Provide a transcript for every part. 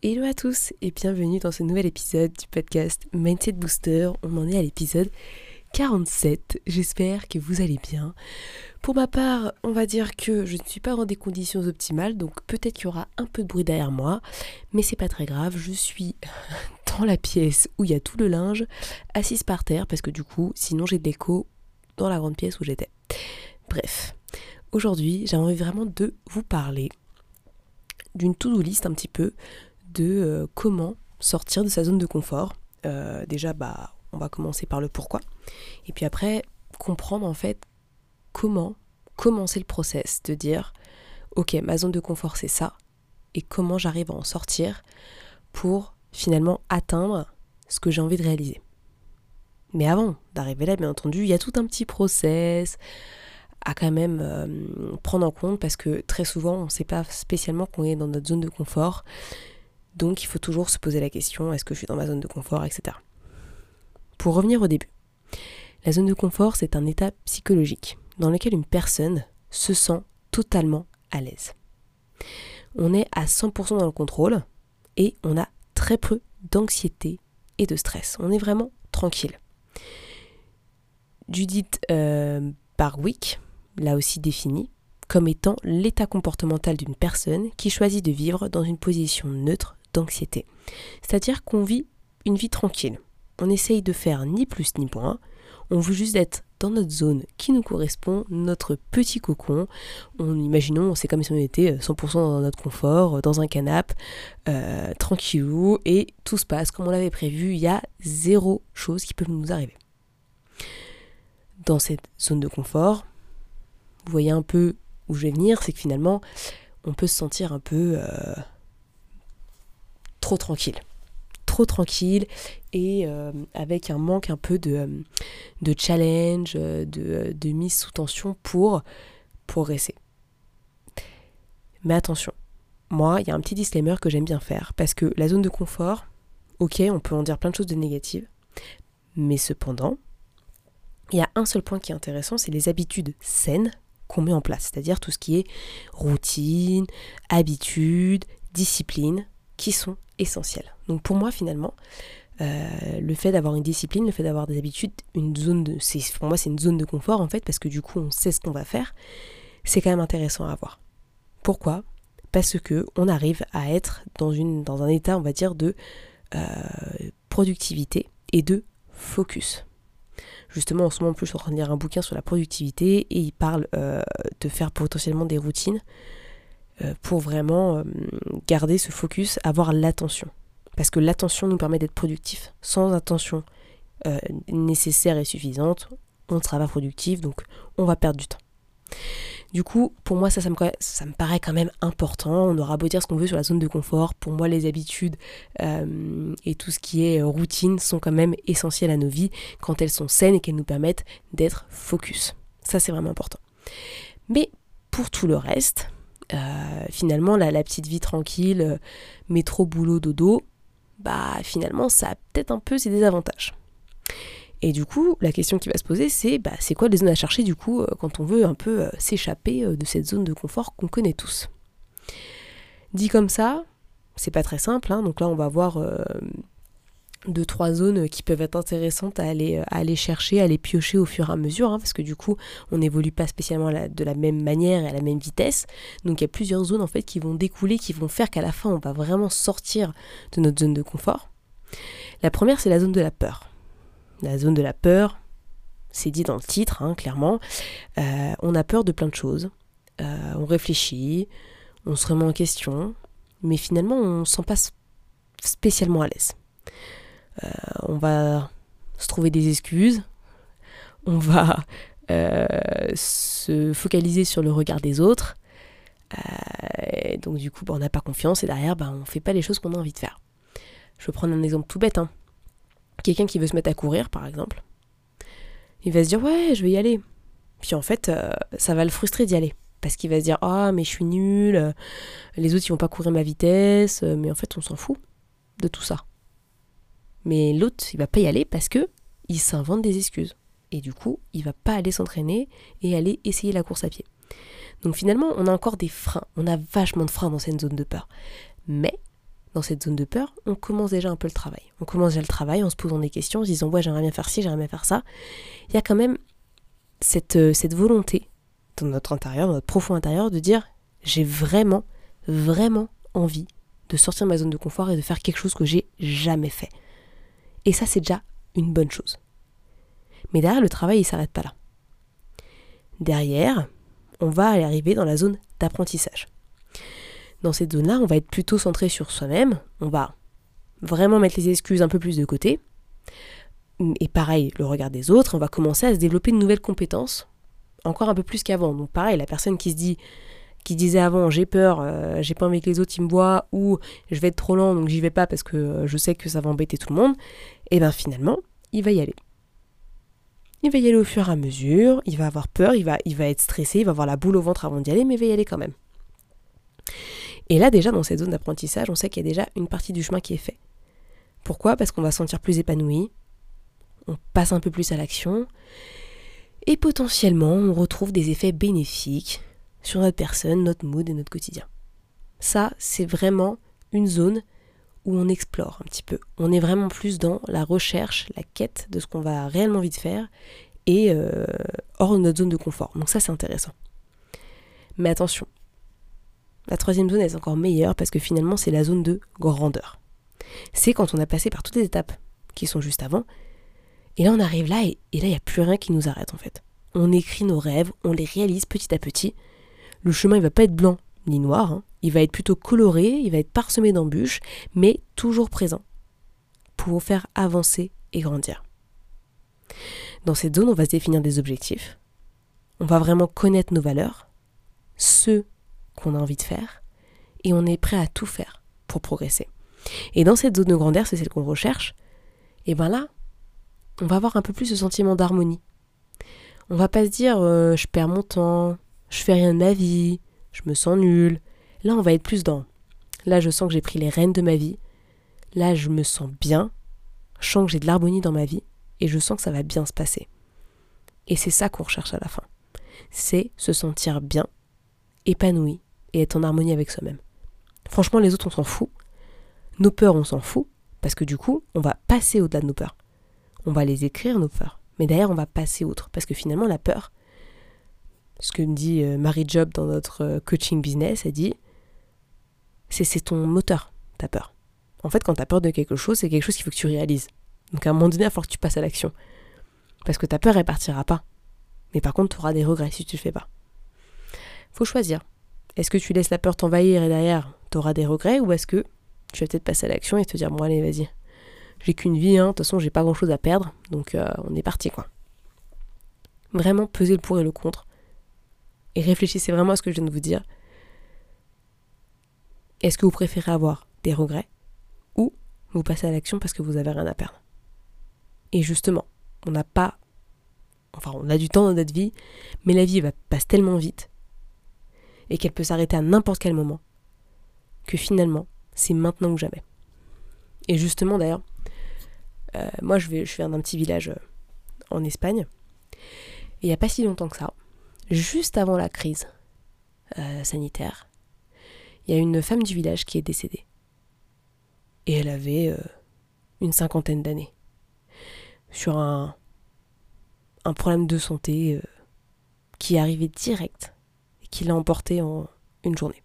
Hello à tous et bienvenue dans ce nouvel épisode du podcast Mindset Booster. On en est à l'épisode 47. J'espère que vous allez bien. Pour ma part, on va dire que je ne suis pas dans des conditions optimales, donc peut-être qu'il y aura un peu de bruit derrière moi, mais c'est pas très grave. Je suis dans la pièce où il y a tout le linge, assise par terre, parce que du coup, sinon j'ai de l'écho dans la grande pièce où j'étais. Bref, aujourd'hui, j'ai envie vraiment de vous parler d'une to-do list un petit peu de euh, comment sortir de sa zone de confort. Euh, déjà, bah, on va commencer par le pourquoi. Et puis après, comprendre en fait comment commencer le process de dire ok ma zone de confort c'est ça et comment j'arrive à en sortir pour finalement atteindre ce que j'ai envie de réaliser. Mais avant d'arriver là, bien entendu, il y a tout un petit process à quand même euh, prendre en compte parce que très souvent on ne sait pas spécialement qu'on est dans notre zone de confort donc il faut toujours se poser la question, est-ce que je suis dans ma zone de confort, etc. Pour revenir au début, la zone de confort, c'est un état psychologique dans lequel une personne se sent totalement à l'aise. On est à 100% dans le contrôle et on a très peu d'anxiété et de stress. On est vraiment tranquille. Judith euh, Barwick l'a aussi défini comme étant l'état comportemental d'une personne qui choisit de vivre dans une position neutre C'est-à-dire qu'on vit une vie tranquille. On essaye de faire ni plus ni moins. On veut juste être dans notre zone qui nous correspond, notre petit cocon. On imaginons, c'est comme si on était 100% dans notre confort, dans un canapé, euh, tranquillou, et tout se passe comme on l'avait prévu. Il y a zéro chose qui peut nous arriver. Dans cette zone de confort, vous voyez un peu où je vais venir, c'est que finalement, on peut se sentir un peu euh, trop tranquille. Trop tranquille et euh, avec un manque un peu de, euh, de challenge, euh, de, de, mise sous tension pour progresser. Mais attention, moi, il y a un petit disclaimer que j'aime bien faire parce que la zone de confort, ok, on peut en dire plein de choses de négatives, mais cependant, il y a un seul point qui est intéressant, c'est les habitudes saines qu'on met en place, c'est-à-dire tout ce qui est routine, habitude, discipline, qui sont essentiel. Donc pour moi finalement, euh, le fait d'avoir une discipline, le fait d'avoir des habitudes, une zone de, pour moi c'est une zone de confort en fait parce que du coup on sait ce qu'on va faire, c'est quand même intéressant à avoir. Pourquoi? Parce que on arrive à être dans, un état on va dire de euh, productivité et de focus. Justement en ce moment en plus je suis en train de lire un bouquin sur la productivité et il parle euh, de faire potentiellement des routines pour vraiment euh, garder ce focus, avoir l'attention. Parce que l'attention nous permet d'être productif. Sans attention euh, nécessaire et suffisante, on ne sera pas productif, donc on va perdre du temps. Du coup, pour moi, ça, ça me, paraît quand même important. On aura beau dire ce qu'on veut sur la zone de confort. Pour moi, les habitudes et tout ce qui est routine sont quand même essentielles à nos vies quand elles sont saines et qu'elles nous permettent d'être focus. Ça, c'est vraiment important. Mais pour tout le reste, euh, finalement, la, la, petite vie tranquille, euh, métro, boulot, dodo, bah finalement, ça a peut-être un peu ses désavantages. Et du coup, la question qui va se poser, c'est bah, c'est quoi les zones à chercher du coup euh, quand on veut un peu s'échapper de cette zone de confort qu'on connaît tous? Dit comme ça, c'est pas très simple. Hein, donc là, on va voir deux trois zones qui peuvent être intéressantes à aller, à aller chercher, à aller piocher au fur et à mesure, hein, parce que du coup on n'évolue pas spécialement de la même manière et à la même vitesse. Donc il y a plusieurs zones en fait qui vont découler, qui vont faire qu'à la fin on va vraiment sortir de notre zone de confort. La première c'est la zone de la peur. La zone de la peur, c'est dit dans le titre, hein, clairement. Euh, on a peur de plein de choses. Euh, on réfléchit, on se remet en question, mais finalement on ne se sent pas spécialement à l'aise. Euh, on va se trouver des excuses, on va euh, se focaliser sur le regard des autres. Euh, donc du coup, bah, on n'a pas confiance et derrière, bah, on ne fait pas les choses qu'on a envie de faire. Je vais prendre un exemple tout bête. Hein. Quelqu'un qui veut se mettre à courir, par exemple, il va se dire ouais, je vais y aller. Puis en fait, ça va le frustrer d'y aller. Parce qu'il va se dire ah, mais je suis nul, les autres ils vont pas courir ma vitesse, mais en fait, on s'en fout de tout ça. Mais l'autre, il va pas y aller parce que il s'invente des excuses. Et du coup, il va pas aller s'entraîner et aller essayer la course à pied. Donc finalement, on a encore des freins. On a vachement de freins dans cette zone de peur. Mais dans cette zone de peur, on commence déjà un peu le travail. On commence déjà le travail en se posant des questions, en se disant ouais j'aimerais bien faire ci, j'aimerais bien faire ça. Il y a quand même cette, euh, cette volonté dans notre intérieur, dans notre profond intérieur, de dire j'ai vraiment, vraiment envie de sortir de ma zone de confort et de faire quelque chose que j'ai jamais fait. Et ça c'est déjà une bonne chose. Mais derrière le travail il s'arrête pas là. Derrière, on va arriver dans la zone d'apprentissage dans cette zone-là, on va être plutôt centré sur soi-même, on va vraiment mettre les excuses un peu plus de côté. Et pareil, le regard des autres, on va commencer à se développer de nouvelles compétences, encore un peu plus qu'avant. Donc pareil, la personne qui se dit, qui disait avant j'ai peur, euh, j'ai pas envie que les autres ils me voient, ou je vais être trop lent donc j'y vais pas parce que euh, je sais que ça va embêter tout le monde, et bien finalement, il va y aller. Il va y aller au fur et à mesure, il va avoir peur, il va, il va être stressé, il va avoir la boule au ventre avant d'y aller, mais il va y aller quand même. Et là, déjà, dans cette zone d'apprentissage, on sait qu'il y a déjà une partie du chemin qui est fait. Pourquoi? Parce qu'on va se sentir plus épanoui, on passe un peu plus à l'action, et potentiellement, on retrouve des effets bénéfiques sur notre personne, notre mood et notre quotidien. Ça, c'est vraiment une zone où on explore un petit peu. On est vraiment plus dans la recherche, la quête de ce qu'on va réellement envie de faire et euh, hors de notre zone de confort. Donc ça, c'est intéressant. Mais attention, la troisième zone est encore meilleure parce que finalement c'est la zone de grandeur. C'est quand on a passé par toutes les étapes qui sont juste avant, et là on arrive là et, là il n'y a plus rien qui nous arrête en fait. On écrit nos rêves, on les réalise petit à petit. Le chemin il va pas être blanc ni noir, hein. il va être plutôt coloré, il va être parsemé d'embûches, mais toujours présent pour vous faire avancer et grandir. Dans cette zone, on va se définir des objectifs. On va vraiment connaître nos valeurs, ceux qu'on a envie de faire et on est prêt à tout faire pour progresser. Et dans cette zone de grandeur, c'est celle qu'on recherche, et ben là, on va avoir un peu plus ce sentiment d'harmonie. On va pas se dire euh, je perds mon temps, je fais rien de ma vie, je me sens nul. Là, on va être plus dans. Là, je sens que j'ai pris les rênes de ma vie. Là, je me sens bien. Je sens que j'ai de l'harmonie dans ma vie et je sens que ça va bien se passer. Et c'est ça qu'on recherche à la fin. C'est se sentir bien, épanoui, et être en harmonie avec soi-même. Franchement, les autres, on s'en fout. Nos peurs, on s'en fout, parce que du coup, on va passer au-delà de nos peurs. On va les écrire, nos peurs. Mais derrière, on va passer outre, parce que finalement, la peur, ce que dit euh, Marie Job dans notre euh, coaching business, elle dit, c'est ton moteur, ta peur. En fait, quand tu as peur de quelque chose, c'est quelque chose qu'il faut que tu réalises. Donc à un moment donné, il faut que tu passes à l'action. Parce que ta peur, elle partira pas. Mais par contre, tu auras des regrets si tu le fais pas. Faut choisir. Est-ce que tu laisses la peur t'envahir et derrière, tu auras des regrets ou est-ce que tu vas peut-être passer à l'action et te dire, bon allez, vas-y, j'ai qu'une vie, hein, de toute façon, j'ai pas grand-chose à perdre, donc euh, on est parti, quoi. Vraiment peser le pour et le contre. Et réfléchissez vraiment à ce que je viens de vous dire. Est-ce que vous préférez avoir des regrets ou vous passez à l'action parce que vous avez rien à perdre? Et justement, on n'a pas. Enfin, on a du temps dans notre vie, mais la vie passe tellement vite et qu'elle peut s'arrêter à n'importe quel moment, que finalement, c'est maintenant ou jamais. Et justement, d'ailleurs, euh, moi, je, vais, viens d'un petit village euh, en Espagne, et il n'y a pas si longtemps que ça, juste avant la crise euh, sanitaire, il y a une femme du village qui est décédée. Et elle avait une cinquantaine d'années. Sur un, problème de santé qui est arrivé direct qui l'a emporté en une journée.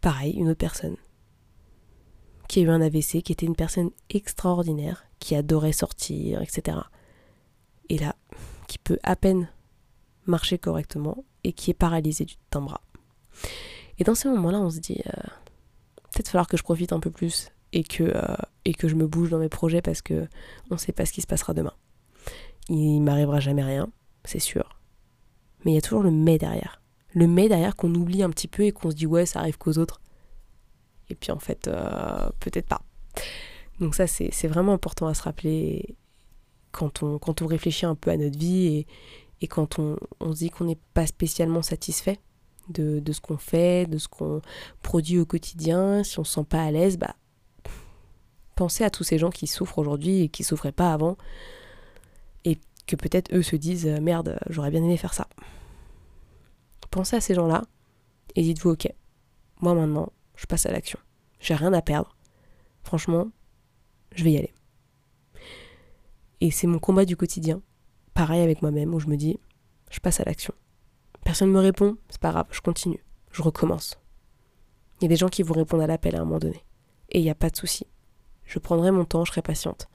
Pareil, une autre personne qui a eu un AVC, qui était une personne extraordinaire, qui adorait sortir, etc. Et là, qui peut à peine marcher correctement et qui est paralysée d'un bras. Et dans ces moments-là, on se dit, euh, peut-être falloir que je profite un peu plus et que, euh, et que je me bouge dans mes projets parce que on ne sait pas ce qui se passera demain. Il m'arrivera jamais rien, c'est sûr mais il y a toujours le mais derrière. Le mais derrière qu'on oublie un petit peu et qu'on se dit ouais, ça arrive qu'aux autres. Et puis en fait, euh, peut-être pas. Donc ça, c'est vraiment important à se rappeler quand on, quand on réfléchit un peu à notre vie et, et quand on, se dit qu'on n'est pas spécialement satisfait de, ce qu'on fait, de ce qu'on produit au quotidien, si on se sent pas à l'aise, bah, pensez à tous ces gens qui souffrent aujourd'hui et qui souffraient pas avant, et que peut-être eux se disent merde, j'aurais bien aimé faire ça. Pensez à ces gens-là et dites-vous ok, moi maintenant, je passe à l'action. J'ai rien à perdre. Franchement, je vais y aller. Et c'est mon combat du quotidien. Pareil avec moi-même, où je me dis, je passe à l'action. Personne ne me répond, c'est pas grave, je continue. Je recommence. Il y a des gens qui vont répondre à l'appel à un moment donné. Et il n'y a pas de souci. Je prendrai mon temps, je serai patiente.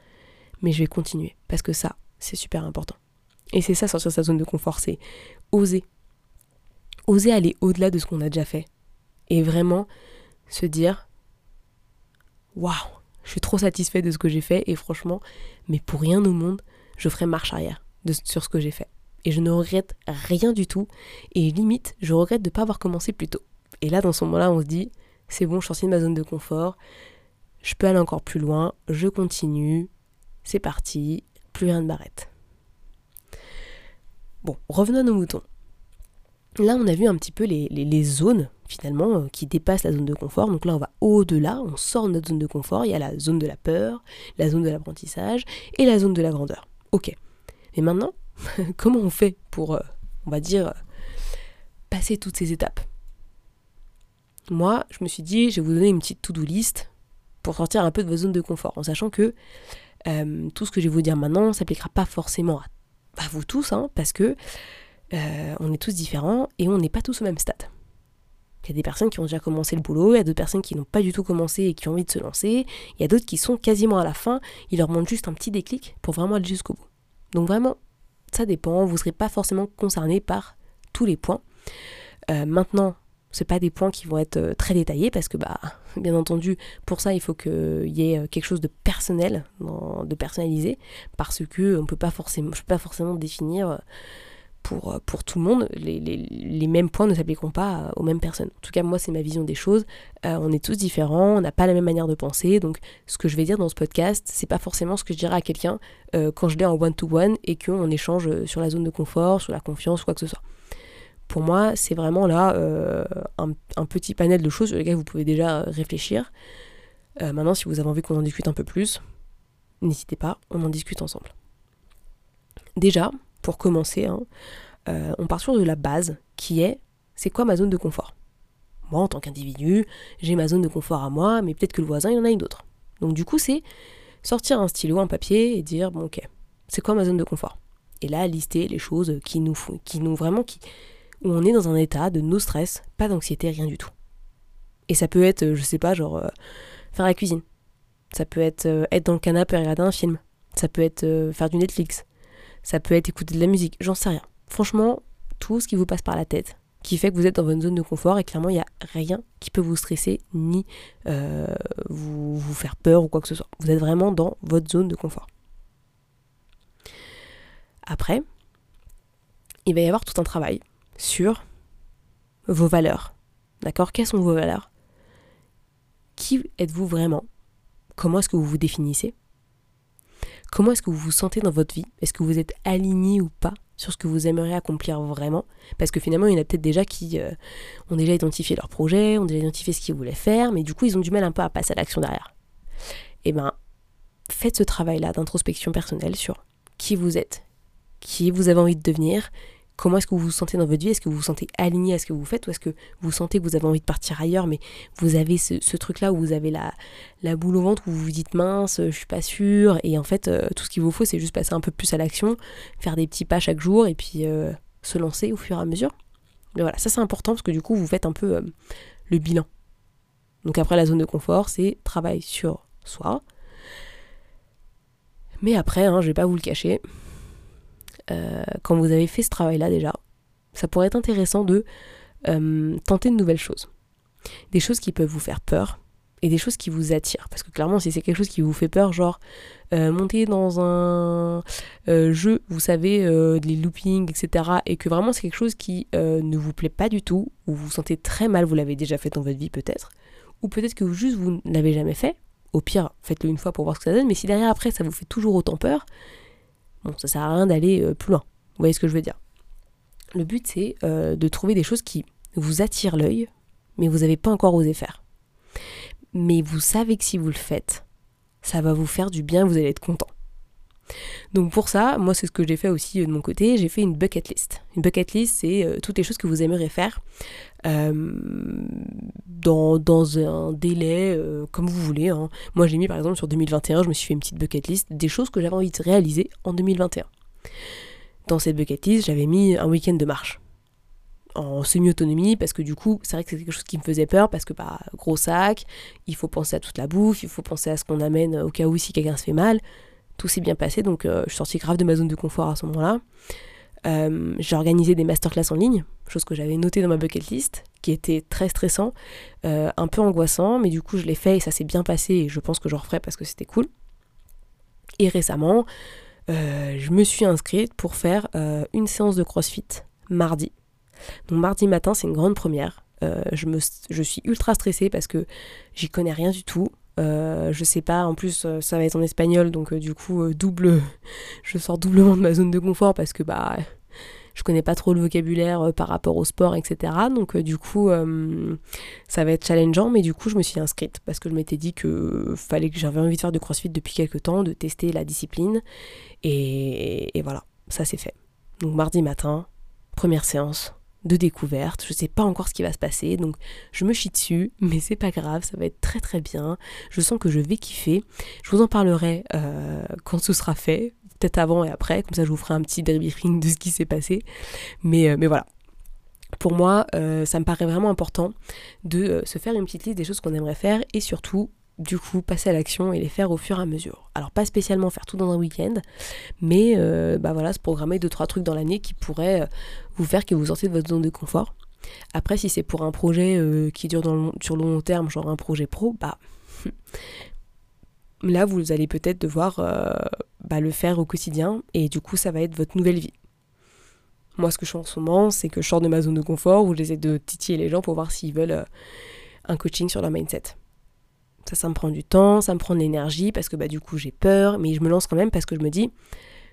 Mais je vais continuer. Parce que ça, c'est super important. Et c'est ça, sortir de sa zone de confort, c'est oser. Oser aller au-delà de ce qu'on a déjà fait. Et vraiment se dire, waouh, je suis trop satisfait de ce que j'ai fait et franchement, mais pour rien au monde, je ferai marche arrière sur ce que j'ai fait. Et je ne regrette rien du tout. Et limite, je regrette de ne pas avoir commencé plus tôt. Et là, dans ce moment-là, on se dit, c'est bon, je suis de ma zone de confort, je peux aller encore plus loin, je continue, c'est parti, plus rien ne m'arrête. Bon, revenons à nos moutons. Là, on a vu un petit peu les, les zones finalement euh, qui dépasse la zone de confort. Donc là, on va au-delà, on sort de notre zone de confort. Il y a la zone de la peur, la zone de l'apprentissage et la zone de la grandeur. Ok. Mais maintenant, comment on fait pour, euh, on va dire, passer toutes ces étapes? Moi, je me suis dit, je vais vous donner une petite to-do list pour sortir un peu de votre zone de confort, en sachant que euh, tout ce que je vais vous dire maintenant ne s'appliquera pas forcément à, vous tous, hein, parce que on est tous différents et on n'est pas tous au même stade. Il y a des personnes qui ont déjà commencé le boulot, il y a d'autres personnes qui n'ont pas du tout commencé et qui ont envie de se lancer, il y a d'autres qui sont quasiment à la fin, il leur manque juste un petit déclic pour vraiment aller jusqu'au bout. Donc vraiment, ça dépend, vous ne serez pas forcément concerné par tous les points. Euh, maintenant, ce pas des points qui vont être euh, très détaillés parce que, bah, bien entendu, pour ça, il faut qu'il y ait euh, quelque chose de personnel, de personnalisé, parce que on peut je peux pas forcément définir pour, euh, pour tout le monde, les, les, les mêmes points ne s'appliqueront pas aux mêmes personnes. En tout cas, moi, c'est ma vision des choses. Euh, on est tous différents, on n'a pas la même manière de penser. Donc, ce que je vais dire dans ce podcast, c'est pas forcément ce que je dirais à quelqu'un euh, quand je l'ai en one-to-one et qu'on échange sur la zone de confort, sur la confiance, quoi que ce soit. Pour moi, c'est vraiment là un, un, petit panel de choses sur lesquelles vous pouvez déjà réfléchir. maintenant, si vous avez envie qu'on en discute un peu plus, n'hésitez pas, on en discute ensemble. Déjà, pour commencer, hein, euh, on part sur de la base qui est c'est quoi ma zone de confort? Moi, en tant qu'individu, j'ai ma zone de confort à moi, mais peut-être que le voisin, il en a une autre. Donc, du coup, c'est sortir un stylo, un papier et dire bon, ok, c'est quoi ma zone de confort? Et là, lister les choses qui nous font, qui nous vraiment, qui, où on est dans un état de no stress, pas d'anxiété, rien du tout. Et ça peut être, je sais pas, genre euh, faire la cuisine. Ça peut être euh, être dans le canapé et regarder un film. Ça peut être faire du Netflix ça peut être écouter de la musique, j'en sais rien. Franchement, tout ce qui vous passe par la tête, qui fait que vous êtes dans votre zone de confort et clairement il n'y a rien qui peut vous stresser ni euh, vous, vous faire peur ou quoi que ce soit. Vous êtes vraiment dans votre zone de confort. Après, il va y avoir tout un travail sur vos valeurs. D'accord? Quelles sont vos valeurs? Qui êtes-vous vraiment? Comment est-ce que vous vous définissez? Comment est-ce que vous vous sentez dans votre vie? Est-ce que vous êtes aligné ou pas sur ce que vous aimeriez accomplir vraiment? Parce que finalement, il y en a peut-être déjà qui euh, ont déjà identifié leur projet, ont déjà identifié ce qu'ils voulaient faire, mais du coup, ils ont du mal un peu à passer à l'action derrière. Eh bien, faites ce travail-là d'introspection personnelle sur qui vous êtes, qui vous avez envie de devenir, Comment est-ce que vous vous sentez dans votre vie? Est-ce que vous vous sentez aligné à ce que vous faites? Ou est-ce que vous sentez que vous avez envie de partir ailleurs mais vous avez ce, truc-là où vous avez la, boule au ventre où vous vous dites mince, je suis pas sûre et en fait euh, tout ce qu'il vous faut c'est juste passer un peu plus à l'action, faire des petits pas chaque jour et puis euh, se lancer au fur et à mesure. Mais voilà, ça c'est important parce que du coup vous faites un peu euh, le bilan. Donc après la zone de confort c'est travail sur soi. Mais après, hein, je vais pas vous le cacher, euh, quand vous avez fait ce travail-là déjà, ça pourrait être intéressant de euh, tenter de nouvelles choses. Des choses qui peuvent vous faire peur et des choses qui vous attirent. Parce que clairement, si c'est quelque chose qui vous fait peur, genre euh, monter dans un jeu, vous savez, les loopings, etc., et que vraiment c'est quelque chose qui ne vous plaît pas du tout, ou vous vous sentez très mal, vous l'avez déjà fait dans votre vie peut-être, ou peut-être que juste vous ne l'avez jamais fait, Au pire, faites-le une fois pour voir ce que ça donne, mais si derrière après ça vous fait toujours autant peur, bon, ça sert à rien d'aller euh, plus loin. Vous voyez ce que je veux dire Le but c'est euh, de trouver des choses qui vous attirent l'œil, mais vous n'avez pas encore osé faire. Mais vous savez que si vous le faites, ça va vous faire du bien, vous allez être content. Donc pour ça, moi c'est ce que j'ai fait aussi euh, de mon côté, j'ai fait une bucket list. Une bucket list, c'est euh, toutes les choses que vous aimeriez faire euh, dans, un délai comme vous voulez. Hein. Moi j'ai mis par exemple sur 2021, je me suis fait une petite bucket list des choses que j'avais envie de réaliser en 2021. Dans cette bucket list, j'avais mis un week-end de marche en semi-autonomie parce que du coup c'est vrai que c'est quelque chose qui me faisait peur parce que bah gros sac, il faut penser à toute la bouffe, il faut penser à ce qu'on amène au cas où si quelqu'un se fait mal tout s'est bien passé, donc euh, je suis sortie grave de ma zone de confort à ce moment-là. Euh, j'ai organisé des masterclass en ligne, chose que j'avais notée dans ma bucket list, qui était très stressant, euh, un peu angoissant, mais du coup je l'ai fait et ça s'est bien passé et je pense que je referai parce que c'était cool. Et récemment, je me suis inscrite pour faire une séance de CrossFit mardi. Donc mardi matin, c'est une grande première. je, suis ultra stressée parce que j'y connais rien du tout. Euh, je sais pas, en plus euh, ça va être en espagnol, donc euh, du coup double, je sors doublement de ma zone de confort parce que bah je connais pas trop le vocabulaire par rapport au sport, etc. Donc du coup ça va être challengeant, mais du coup je me suis inscrite parce que je m'étais dit que fallait que j'avais envie de faire de CrossFit depuis quelques temps, de tester la discipline, et, et voilà, ça c'est fait. Donc mardi matin, première séance, de découverte. Je sais pas encore ce qui va se passer, donc je me chie dessus, mais c'est pas grave, ça va être très très bien. Je sens que je vais kiffer. Je vous en parlerai euh, quand ce sera fait, peut-être avant et après, comme ça je vous ferai un petit debriefing de ce qui s'est passé. Mais, euh, mais voilà. Pour moi, euh, ça me paraît vraiment important de se faire une petite liste des choses qu'on aimerait faire et surtout du coup passer à l'action et les faire au fur et à mesure. Alors pas spécialement faire tout dans un week-end, mais euh, bah voilà, se programmer deux trois trucs dans l'année qui pourraient euh, vous faire que vous sortiez de votre zone de confort. Après, si c'est pour un projet euh, qui dure sur le long terme, genre un projet pro, bah là vous allez peut-être devoir bah, le faire au quotidien et du coup ça va être votre nouvelle vie. Moi, ce que je fais en ce moment, c'est que je sors de ma zone de confort où j'essaie de titiller les gens pour voir s'ils veulent un coaching sur leur mindset. Ça, ça me prend du temps, ça me prend de l'énergie parce que bah, du coup j'ai peur, mais je me lance quand même parce que je me dis,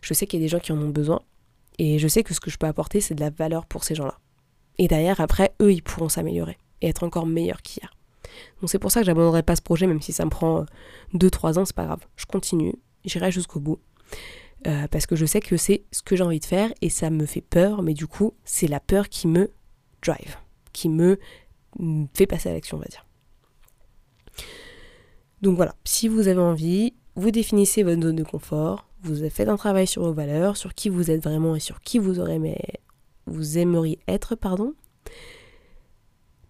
je sais qu'il y a des gens qui en ont besoin et je sais que ce que je peux apporter, c'est de la valeur pour ces gens-là. Et derrière, après, eux, ils pourront s'améliorer et être encore meilleurs qu'hier. Donc c'est pour ça que j'abandonnerai pas ce projet, même si ça me prend 2-3 ans, c'est pas grave. Je continue, j'irai jusqu'au bout. Euh, parce que je sais que c'est ce que j'ai envie de faire et ça me fait peur, mais du coup, c'est la peur qui me drive, qui me fait passer à l'action, on va dire. Donc voilà, si vous avez envie, vous définissez votre zone de confort, vous faites un travail sur vos valeurs, sur qui vous êtes vraiment et sur qui vous, vous aimeriez être, pardon.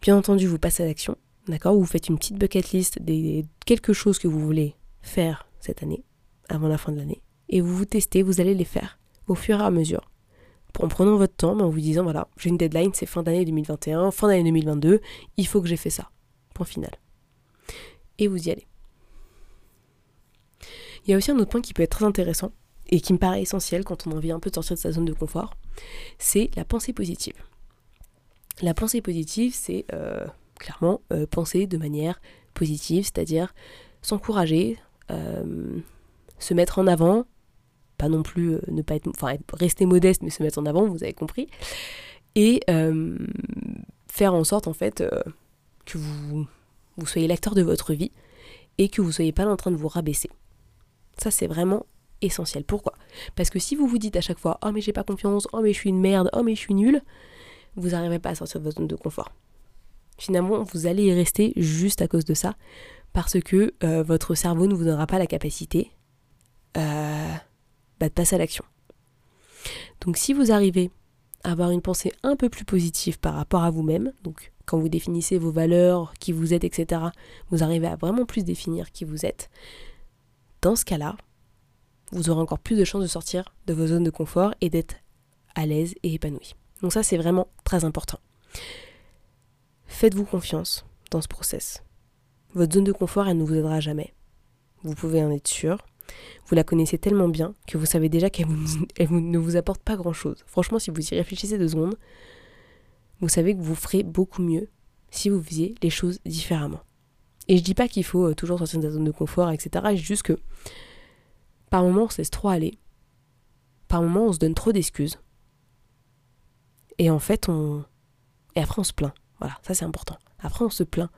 Bien entendu, vous passez à l'action, d'accord Vous faites une petite bucket list des quelque chose que vous voulez faire cette année, avant la fin de l'année, et vous vous testez, vous allez les faire au fur et à mesure. En prenant votre temps, en vous disant voilà, j'ai une deadline, c'est fin d'année 2021, fin d'année 2022, il faut que j'ai fait ça. Point final. Et vous y allez. Il y a aussi un autre point qui peut être très intéressant et qui me paraît essentiel quand on a envie un peu de sortir de sa zone de confort, c'est la pensée positive. La pensée positive, c'est euh, clairement euh, penser de manière positive, c'est-à-dire s'encourager, euh, se mettre en avant, pas non plus ne pas être, rester modeste, mais se mettre en avant, vous avez compris, et faire en sorte en fait que vous, soyez l'acteur de votre vie et que vous soyez pas en train de vous rabaisser. Ça, c'est vraiment essentiel. Pourquoi? Parce que si vous vous dites à chaque fois Oh, mais j'ai pas confiance, oh, mais je suis une merde, oh, mais je suis nul, vous n'arriverez pas à sortir de votre zone de confort. Finalement, vous allez y rester juste à cause de ça, parce que euh, votre cerveau ne vous donnera pas la capacité euh, bah, de passer à l'action. Donc, si vous arrivez à avoir une pensée un peu plus positive par rapport à vous-même, donc quand vous définissez vos valeurs, qui vous êtes, etc., vous arrivez à vraiment plus définir qui vous êtes, dans ce cas-là, vous aurez encore plus de chances de sortir de vos zones de confort et d'être à l'aise et épanoui. Donc ça, c'est vraiment très important. Faites-vous confiance dans ce process. Votre zone de confort, elle ne vous aidera jamais. Vous pouvez en être sûr. Vous la connaissez tellement bien que vous savez déjà qu'elle ne vous apporte pas grand-chose. Franchement, si vous y réfléchissez deux secondes, vous savez que vous ferez beaucoup mieux si vous faisiez les choses différemment. Et je dis pas qu'il faut euh, toujours sortir de sa zone de confort, etc. Je juste que par moments on se laisse trop aller. Par moments on se donne trop d'excuses. Et en fait on. Et après on se plaint. Voilà, ça c'est important. Après on se plaint.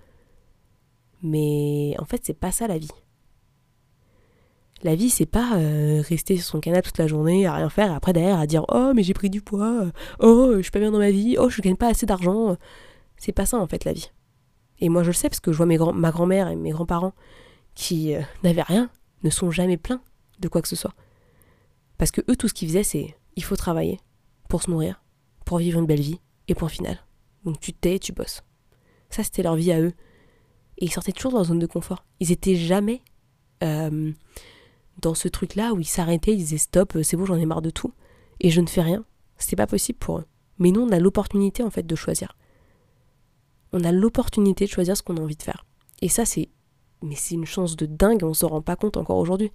Mais en fait c'est pas ça la vie. La vie, c'est pas euh, rester sur son canapé toute la journée à rien faire et après derrière à dire Oh, mais j'ai pris du poids, oh, je suis pas bien dans ma vie, oh, je gagne pas assez d'argent. C'est pas ça en fait la vie. Et moi je le sais parce que je vois ma grand-mère et mes grands-parents qui euh, n'avaient rien, ne sont jamais pleins de quoi que ce soit. Parce que eux, tout ce qu'ils faisaient, c'est il faut travailler pour se nourrir, pour vivre une belle vie, et point final. Donc tu t'es et tu bosses. Ça, c'était leur vie à eux. Et ils sortaient toujours dans la zone de confort. Ils étaient jamais euh, dans ce truc-là où ils s'arrêtaient, ils disaient stop, c'est bon, j'en ai marre de tout, et je ne fais rien. C'est pas possible pour eux. Mais nous, on a l'opportunité en fait de choisir. On a l'opportunité de choisir ce qu'on a envie de faire. Et ça, c'est. Mais c'est une chance de dingue, on s'en rend pas compte encore aujourd'hui.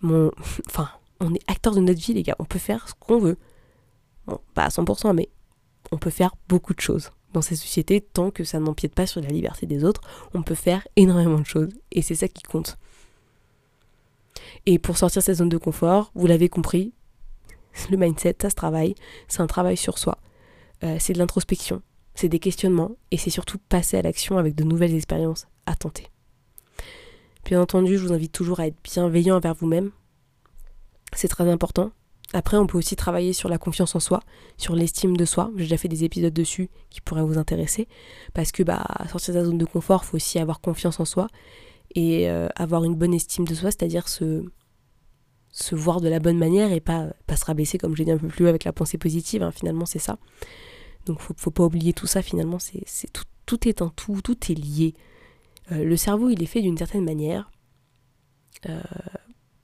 Mon. Enfin, on est acteur de notre vie, les gars. On peut faire ce qu'on veut. Bon, pas à 100%, mais on peut faire beaucoup de choses dans ces sociétés tant que ça n'empiète pas sur la liberté des autres. On peut faire énormément de choses. Et c'est ça qui compte. Et pour sortir de cette zone de confort, vous l'avez compris, le mindset, ça se travaille, c'est un travail sur soi, euh, c'est de l'introspection, c'est des questionnements, et c'est surtout passer à l'action avec de nouvelles expériences à tenter. Bien entendu, je vous invite toujours à être bienveillant envers vous-même, c'est très important. Après, on peut aussi travailler sur la confiance en soi, sur l'estime de soi. J'ai déjà fait des épisodes dessus qui pourraient vous intéresser. Parce que bah, sortir de sa zone de confort, il faut aussi avoir confiance en soi et euh, avoir une bonne estime de soi, c'est-à-dire se, voir de la bonne manière et pas, pas se rabaisser, comme j'ai dit un peu plus haut avec la pensée positive, hein, finalement c'est ça. Donc faut, faut pas oublier tout ça, finalement, c'est, tout, tout est un tout, tout est lié. Euh, le cerveau, il est fait d'une certaine manière euh,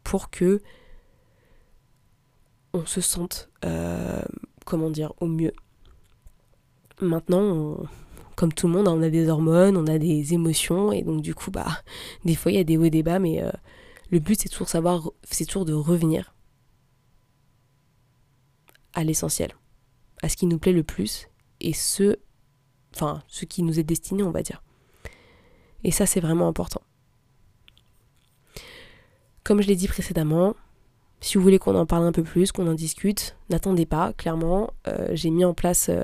pour que on se sente, comment dire, au mieux. Maintenant, comme tout le monde, on a des hormones, on a des émotions, et donc du coup, bah, des fois il y a des hauts et des bas, mais euh, le but c'est toujours savoir, c'est toujours de revenir à l'essentiel, à ce qui nous plaît le plus, et ce, enfin, ce qui nous est destiné, on va dire. Et ça, c'est vraiment important. Comme je l'ai dit précédemment, si vous voulez qu'on en parle un peu plus, qu'on en discute, n'attendez pas, clairement. Euh, j'ai mis en place euh,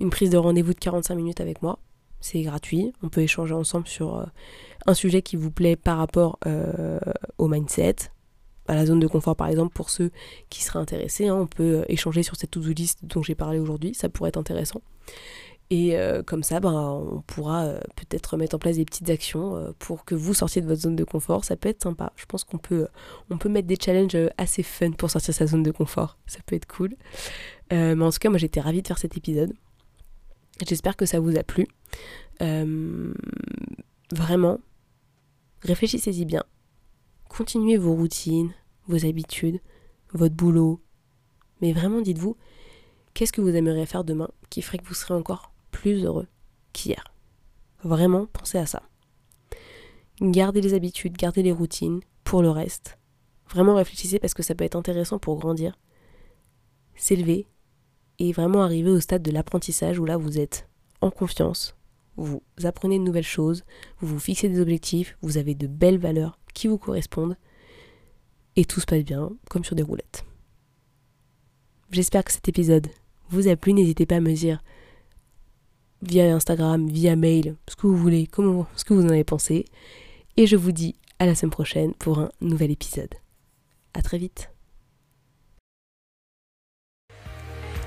une prise de rendez-vous de 45 minutes avec moi. C'est gratuit. On peut échanger ensemble sur euh, un sujet qui vous plaît par rapport au mindset, à la zone de confort par exemple, pour ceux qui seraient intéressés. Hein. on peut échanger sur cette to-do list dont j'ai parlé aujourd'hui. Ça pourrait être intéressant. Et euh, comme ça, ben, on pourra euh, peut-être mettre en place des petites actions euh, pour que vous sortiez de votre zone de confort. Ça peut être sympa. Je pense qu'on peut, on peut mettre des challenges assez fun pour sortir de sa zone de confort. Ça peut être cool. mais en tout cas, moi j'étais ravie de faire cet épisode. J'espère que ça vous a plu. vraiment, réfléchissez-y bien. Continuez vos routines, vos habitudes, votre boulot. Mais vraiment, dites-vous, qu'est-ce que vous aimeriez faire demain qui ferait que vous serez encore plus heureux qu'hier? Vraiment, pensez à ça. Gardez les habitudes, gardez les routines pour le reste. Vraiment réfléchissez parce que ça peut être intéressant pour grandir, s'élever et vraiment arriver au stade de l'apprentissage où là vous êtes en confiance, vous apprenez de nouvelles choses, vous vous fixez des objectifs, vous avez de belles valeurs qui vous correspondent et tout se passe bien comme sur des roulettes. J'espère que cet épisode vous a plu, n'hésitez pas à me dire via Instagram, via mail, ce que vous voulez, ce que vous en avez pensé. Et je vous dis à la semaine prochaine pour un nouvel épisode. À très vite.